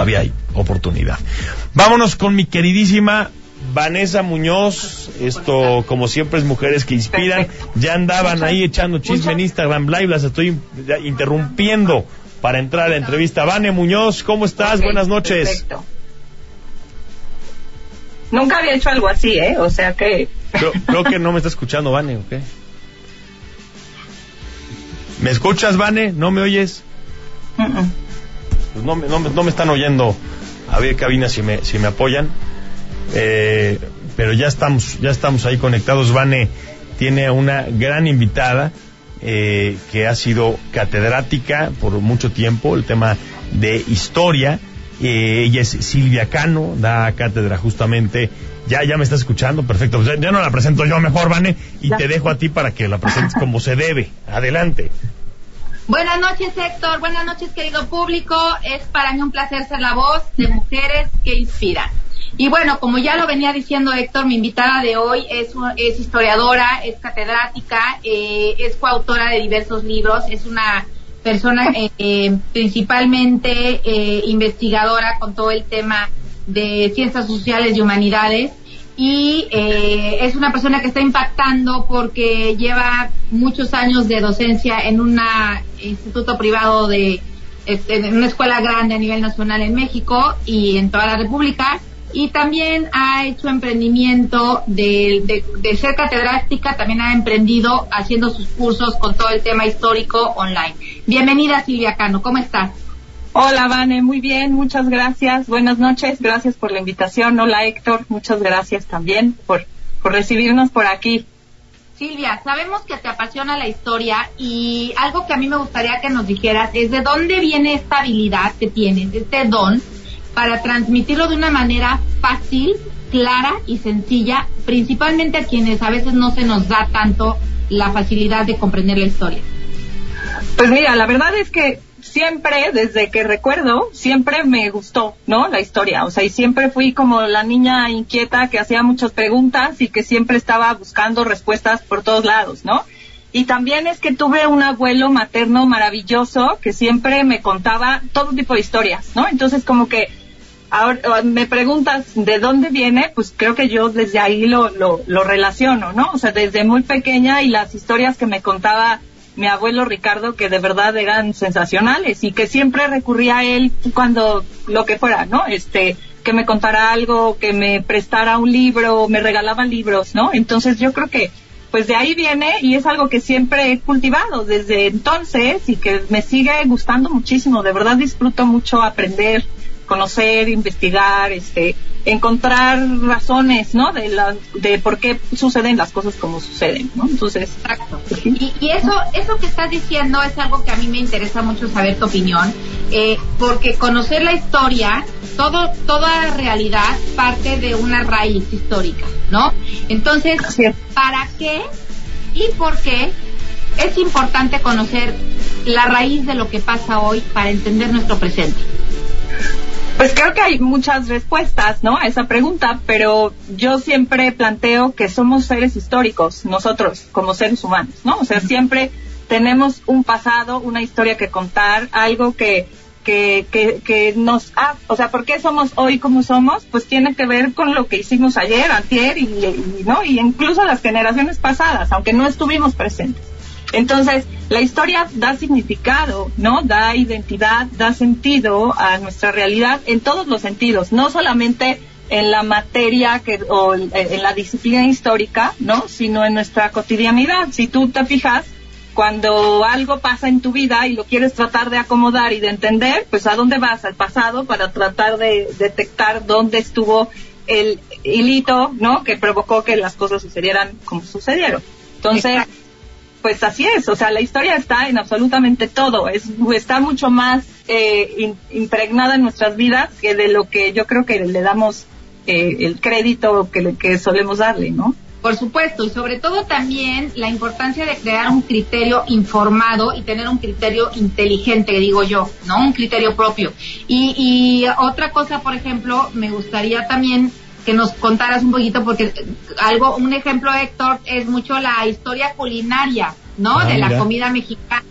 todavía hay oportunidad. Vámonos con mi queridísima Vanessa Muñoz, esto como siempre es mujeres que inspiran, ya andaban ahí echando chisme en Instagram Live, las estoy interrumpiendo para entrar a la entrevista. Vane Muñoz, ¿cómo estás? Buenas noches. Perfecto. Nunca había hecho algo así, ¿eh? O sea que... Creo, que no me está escuchando, Vane, ¿ok? ¿Me escuchas, Vane? ¿No me oyes? Pues no, no, no, me están oyendo. A ver, cabina, si me, si me apoyan. Eh, pero ya estamos, ya estamos ahí conectados. Vane tiene una gran invitada eh, que ha sido catedrática por mucho tiempo, el tema de historia. Eh, ella es Silvia Cano, da cátedra justamente. Ya, ya me está escuchando, perfecto. Ya, ya no la presento yo mejor, Vane, y te dejo a ti para que la presentes como se debe. Adelante. Buenas noches, Héctor. Buenas noches, querido público. Es para mí un placer ser la voz de mujeres que inspiran. Y bueno, como ya lo venía diciendo Héctor, mi invitada de hoy es, es historiadora, es catedrática, eh, es coautora de diversos libros, es una persona eh, eh, principalmente investigadora con todo el tema de ciencias sociales y humanidades y es una persona que está impactando porque lleva muchos años de docencia en un instituto privado de este, en una escuela grande a nivel nacional en México y en toda la República y también ha hecho emprendimiento de, de, ser catedrática, también ha emprendido haciendo sus cursos con todo el tema histórico online. Bienvenida Silvia Cano, ¿cómo estás? Hola Vane, muy bien, muchas gracias. Buenas noches, gracias por la invitación. Hola Héctor, muchas gracias también por, por recibirnos por aquí. Silvia, sabemos que te apasiona la historia y algo que a mí me gustaría que nos dijeras es de dónde viene esta habilidad que tienes, este don para transmitirlo de una manera fácil, clara y sencilla, principalmente a quienes a veces no se nos da tanto la facilidad de comprender la historia. Pues mira, la verdad es que siempre, desde que recuerdo, siempre me gustó, ¿no? La historia. O sea, y siempre fui como la niña inquieta que hacía muchas preguntas y que siempre estaba buscando respuestas por todos lados, ¿no? Y también es que tuve un abuelo materno maravilloso que siempre me contaba todo tipo de historias, ¿no? Entonces como que Ahora, me preguntas de dónde viene, pues creo que yo desde ahí lo, lo, lo relaciono, ¿no? O sea, desde muy pequeña y las historias que me contaba mi abuelo Ricardo que de verdad eran sensacionales y que siempre recurría a él cuando lo que fuera, ¿no? Este, que me contara algo, que me prestara un libro, me regalaba libros, ¿no? Entonces yo creo que pues de ahí viene y es algo que siempre he cultivado desde entonces y que me sigue gustando muchísimo, de verdad disfruto mucho aprender conocer, investigar, este, encontrar razones, ¿no? De la, de por qué suceden las cosas como suceden, ¿no? Entonces, exacto. Y, y eso, eso que estás diciendo es algo que a mí me interesa mucho saber tu opinión, eh, porque conocer la historia, todo, toda realidad parte de una raíz histórica, ¿no? Entonces, ¿para qué y por qué es importante conocer la raíz de lo que pasa hoy para entender nuestro presente? Pues creo que hay muchas respuestas, ¿no? A esa pregunta, pero yo siempre planteo que somos seres históricos, nosotros, como seres humanos, ¿no? O sea, siempre tenemos un pasado, una historia que contar, algo que, que, que, que nos ha, o sea, ¿por qué somos hoy como somos? Pues tiene que ver con lo que hicimos ayer, antier y, y ¿no? Y incluso las generaciones pasadas, aunque no estuvimos presentes. Entonces, la historia da significado, ¿no? Da identidad, da sentido a nuestra realidad en todos los sentidos, no solamente en la materia que, o en la disciplina histórica, ¿no? Sino en nuestra cotidianidad. Si tú te fijas, cuando algo pasa en tu vida y lo quieres tratar de acomodar y de entender, pues a dónde vas al pasado para tratar de detectar dónde estuvo el hilito, ¿no? Que provocó que las cosas sucedieran como sucedieron. Entonces, pues así es, o sea, la historia está en absolutamente todo, es, está mucho más eh, impregnada en nuestras vidas que de lo que yo creo que le damos eh, el crédito que, que solemos darle, ¿no? Por supuesto, y sobre todo también la importancia de crear un criterio informado y tener un criterio inteligente, digo yo, ¿no? Un criterio propio. Y, y otra cosa, por ejemplo, me gustaría también que nos contaras un poquito, porque algo, un ejemplo, Héctor, es mucho la historia culinaria, ¿no? Ah, de la comida mexicana.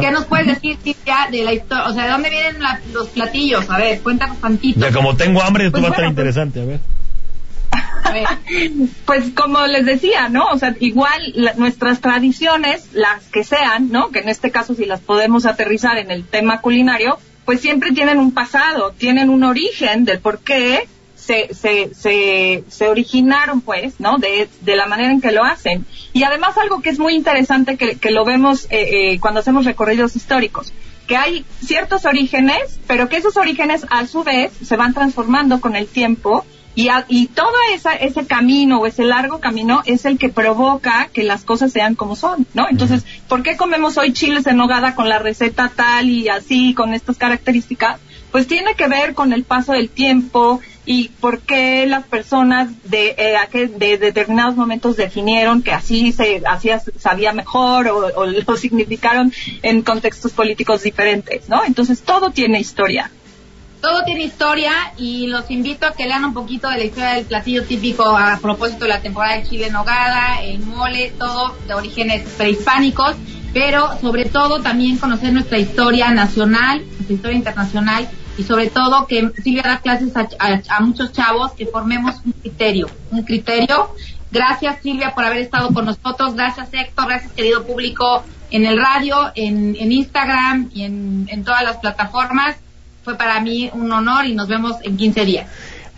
¿Qué nos puedes decir, Cintia, de la historia? O sea, ¿de dónde vienen los platillos? A ver, cuéntanos tantito. Ya, como tengo hambre, esto pues va a estar pues interesante, a ver. Pues como les decía, ¿no? O sea, igual nuestras tradiciones, las que sean, ¿no? Que en este caso si las podemos aterrizar en el tema culinario, pues siempre tienen un pasado, tienen un origen del por qué se, se, se, se originaron, pues, ¿no? De, de, la manera en que lo hacen. Y además algo que es muy interesante que, que lo vemos eh, eh, cuando hacemos recorridos históricos, que hay ciertos orígenes, pero que esos orígenes a su vez se van transformando con el tiempo y, y todo esa, ese camino o ese largo camino es el que provoca que las cosas sean como son, ¿no? Entonces, ¿por qué comemos hoy chiles en nogada con la receta tal y así, con estas características? Pues tiene que ver con el paso del tiempo y por qué las personas de, eh, de determinados momentos definieron que así se hacía, sabía mejor o, lo significaron en contextos políticos diferentes, ¿no? Entonces, todo tiene historia todo tiene historia y los invito a que lean un poquito de la historia del platillo típico a propósito de la temporada de chile en nogada, el mole, todo de orígenes prehispánicos, pero sobre todo también conocer nuestra historia nacional, nuestra historia internacional y sobre todo que Silvia da clases a, muchos chavos que formemos un criterio, un criterio. Gracias Silvia por haber estado con nosotros, gracias Héctor, gracias querido público en el radio, en, Instagram y en, en todas las plataformas fue para mí un honor y nos vemos en 15 días.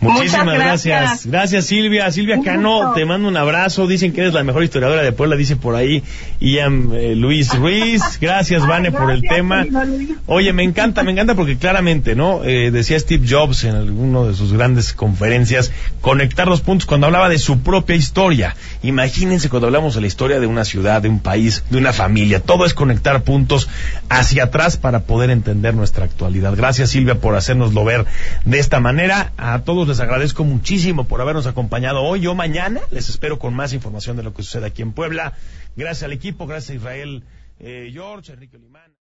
Muchísimas gracias. gracias. Silvia. Silvia Cano, te mando un abrazo. Dicen que eres la mejor historiadora de Puebla, dice por ahí Ian eh, Luis Ruiz. Gracias, Vane, por el tema. Oye, me encanta, me encanta porque claramente, ¿no? Eh, decía Steve Jobs en alguna de sus grandes conferencias, conectar los puntos cuando hablaba de su propia historia. Imagínense cuando hablamos de la historia de una ciudad, de un país, de una familia. Todo es conectar puntos hacia atrás para poder entender nuestra actualidad. Gracias, Silvia, por hacernoslo ver de esta manera. A todos les agradezco muchísimo por habernos acompañado hoy o mañana. Les espero con más información de lo que sucede aquí en Puebla. Gracias al equipo, gracias a Israel eh, George, Enrique Limán.